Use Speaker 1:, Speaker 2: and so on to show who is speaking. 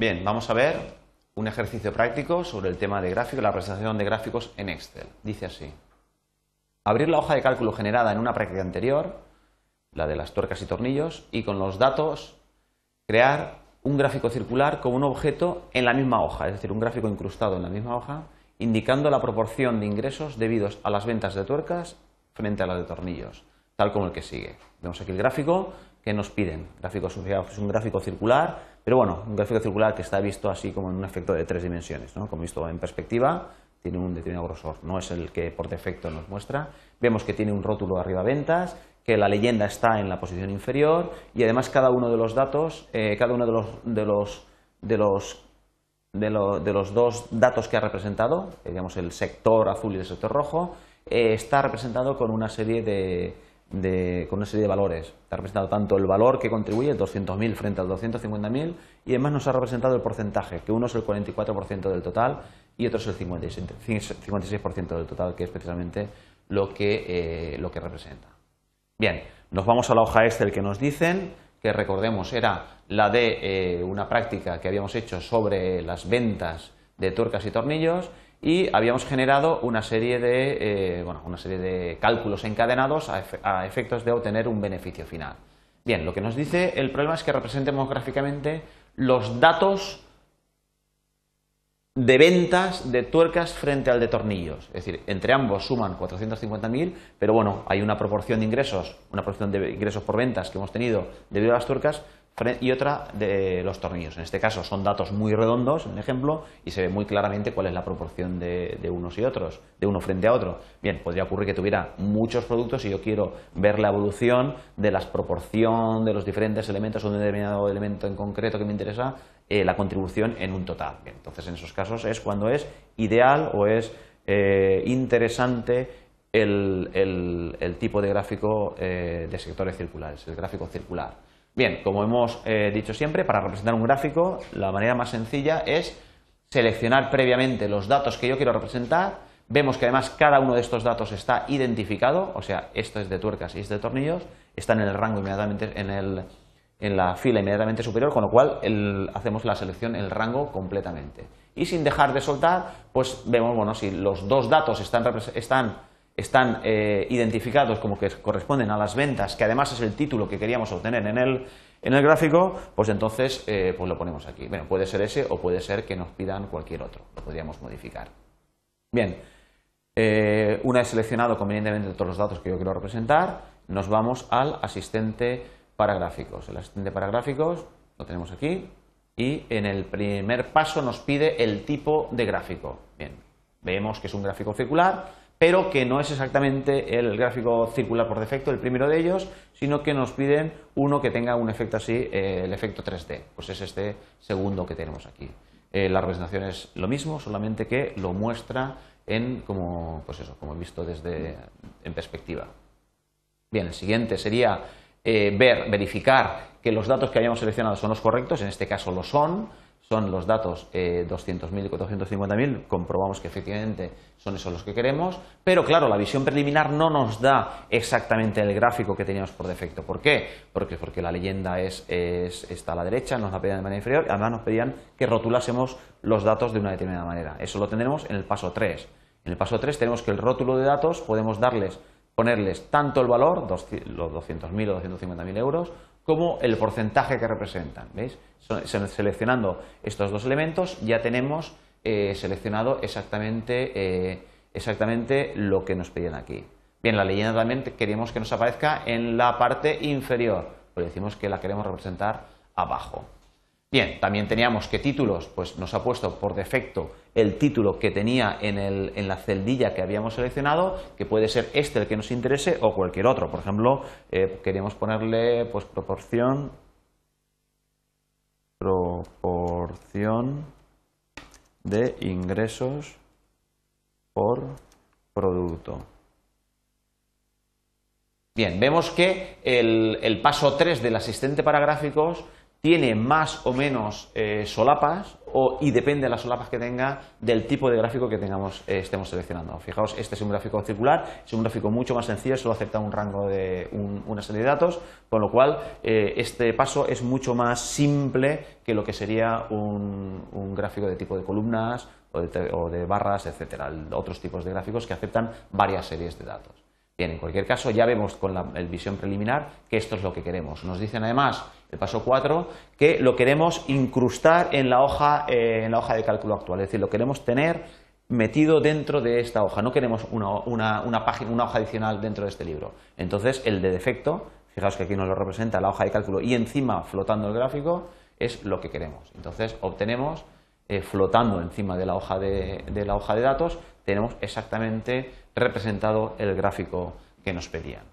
Speaker 1: Bien, vamos a ver un ejercicio práctico sobre el tema de gráficos, la presentación de gráficos en Excel. Dice así. Abrir la hoja de cálculo generada en una práctica anterior, la de las tuercas y tornillos, y con los datos crear un gráfico circular con un objeto en la misma hoja, es decir, un gráfico incrustado en la misma hoja, indicando la proporción de ingresos debidos a las ventas de tuercas frente a las de tornillos, tal como el que sigue. Vemos aquí el gráfico que nos piden. Gráfico es un gráfico circular pero bueno, un gráfico circular que está visto así como en un efecto de tres dimensiones, ¿no? como visto en perspectiva, tiene un determinado grosor, no es el que por defecto nos muestra. Vemos que tiene un rótulo arriba ventas, que la leyenda está en la posición inferior y además cada uno de los datos, eh, cada uno de los, de los, de los de, los dos datos que ha representado, eh, digamos el sector azul y el sector rojo, eh, está representado con una serie de, con una serie de valores. Está representado tanto el valor que contribuye, el 200.000 frente al 250.000, y además nos ha representado el porcentaje, que uno es el 44% del total y otro es el 56%, del total, que es precisamente lo que, eh, lo que representa. Bien, nos vamos a la hoja Excel que nos dicen, que recordemos era la de eh, una práctica que habíamos hecho sobre las ventas de tuercas y tornillos y habíamos generado una serie de, eh, bueno, una serie de cálculos encadenados a, efectos de obtener un beneficio final. Bien, lo que nos dice el problema es que representemos gráficamente los datos de ventas de tuercas frente al de tornillos. Es decir, entre ambos suman 450.000, pero bueno, hay una proporción de ingresos, una proporción de ingresos por ventas que hemos tenido debido a las tuercas y otra de los tornillos. En este caso son datos muy redondos, un ejemplo, y se ve muy claramente cuál es la proporción de, unos y otros, de uno frente a otro. Bien, podría ocurrir que tuviera muchos productos y yo quiero ver la evolución de la proporción de los diferentes elementos o de un determinado elemento en concreto que me interesa, eh, la contribución en un total. entonces, en esos casos es cuando es ideal o es eh, interesante el, tipo de gráfico eh, de sectores circulares, el gráfico circular. Bien, como hemos eh, dicho siempre, para representar un gráfico, la manera más sencilla es seleccionar previamente los datos que yo quiero representar. Vemos que además cada uno de estos datos está identificado, o sea, esto es de tuercas y es de tornillos, están en el rango inmediatamente, en, la fila inmediatamente superior, con lo cual hacemos la selección en el rango completamente. Y sin dejar de soltar, pues vemos, bueno, si los dos datos están, están están eh, identificados como que corresponden a las ventas, que además es el título que queríamos obtener en el, en el gráfico, pues entonces eh, pues lo ponemos aquí. Bueno, puede ser ese o puede ser que nos pidan cualquier otro, lo podríamos modificar. Bien, eh, una vez seleccionado convenientemente todos los datos que yo quiero representar, nos vamos al asistente para gráficos. El asistente para gráficos lo tenemos aquí y en el primer paso nos pide el tipo de gráfico. Bien, vemos que es un gráfico circular, pero que no es exactamente el gráfico circular por defecto, el primero de ellos, sino que nos piden uno que tenga un efecto así, eh, el efecto 3D, pues es este segundo que tenemos aquí. Eh, la representación es lo mismo, solamente que lo muestra en como, pues eso, como visto desde en perspectiva. Bien, el siguiente sería eh, ver, verificar que los datos que hayamos seleccionado son los correctos, en este caso lo son, son los datos eh, 200.000 y 450.000, comprobamos que efectivamente son esos los que queremos, pero claro, la visión preliminar no nos da exactamente el gráfico que teníamos por defecto. ¿Por qué? Porque, porque la leyenda es, está a la derecha, nos la pedían de manera inferior, y además nos pedían que rotulásemos los datos de una determinada manera. Eso lo tendremos en el paso 3. En el paso 3 tenemos que el rótulo de datos podemos darles, ponerles tanto el valor, los 200.000 o 250.000 euros, como el porcentaje que representan. ¿Veis? Seleccionando estos dos elementos ya tenemos eh, seleccionado exactamente, eh, exactamente lo que nos pedían aquí. Bien, la leyenda también queremos que nos aparezca en la parte inferior, pues decimos que la queremos representar abajo. Bien, también teníamos que títulos, pues nos ha puesto por defecto el título que tenía en, el, en, la celdilla que habíamos seleccionado, que puede ser este el que nos interese o cualquier otro. Por ejemplo, eh, queríamos ponerle pues proporción, proporción de ingresos por producto. Bien, vemos que el, el paso 3 del asistente para gráficos tiene más o menos eh, solapas o, y depende de las solapas que tenga del tipo de gráfico que tengamos, eh, estemos seleccionando. Fijaos, este es un gráfico circular, es un gráfico mucho más sencillo, solo acepta un rango de una serie de datos, con lo cual eh, este paso es mucho más simple que lo que sería un, gráfico de tipo de columnas o de, o de barras, etcétera, otros tipos de gráficos que aceptan varias series de datos. Bien, en cualquier caso, ya vemos con la visión preliminar que esto es lo que queremos. Nos dicen además, el paso 4, que lo queremos incrustar en la, hoja, eh, en la hoja de cálculo actual, es decir, lo queremos tener metido dentro de esta hoja, no queremos una, página, una hoja adicional dentro de este libro. Entonces, el de defecto, fijaos que aquí nos lo representa la hoja de cálculo y encima flotando el gráfico, es lo que queremos. Entonces, obtenemos, eh, flotando encima de la hoja de la hoja de datos, tenemos exactamente representado el gráfico que nos pedían.